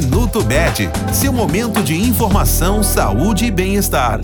Minuto Bet, seu momento de informação, saúde e bem-estar.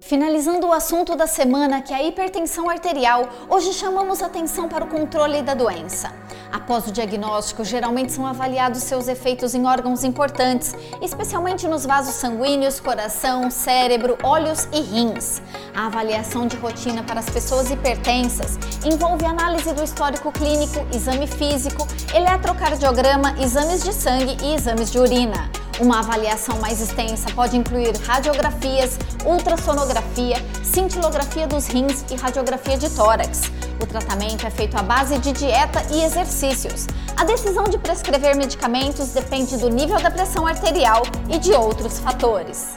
Finalizando o assunto da semana, que é a hipertensão arterial, hoje chamamos atenção para o controle da doença. Após o diagnóstico, geralmente são avaliados seus efeitos em órgãos importantes, especialmente nos vasos sanguíneos, coração, cérebro, olhos e rins. A avaliação de rotina para as pessoas hipertensas envolve análise do histórico clínico, exame físico, eletrocardiograma, exames de sangue e exames de urina. Uma avaliação mais extensa pode incluir radiografias, ultrassonografia, cintilografia dos rins e radiografia de tórax. O tratamento é feito à base de dieta e exercícios. A decisão de prescrever medicamentos depende do nível da pressão arterial e de outros fatores.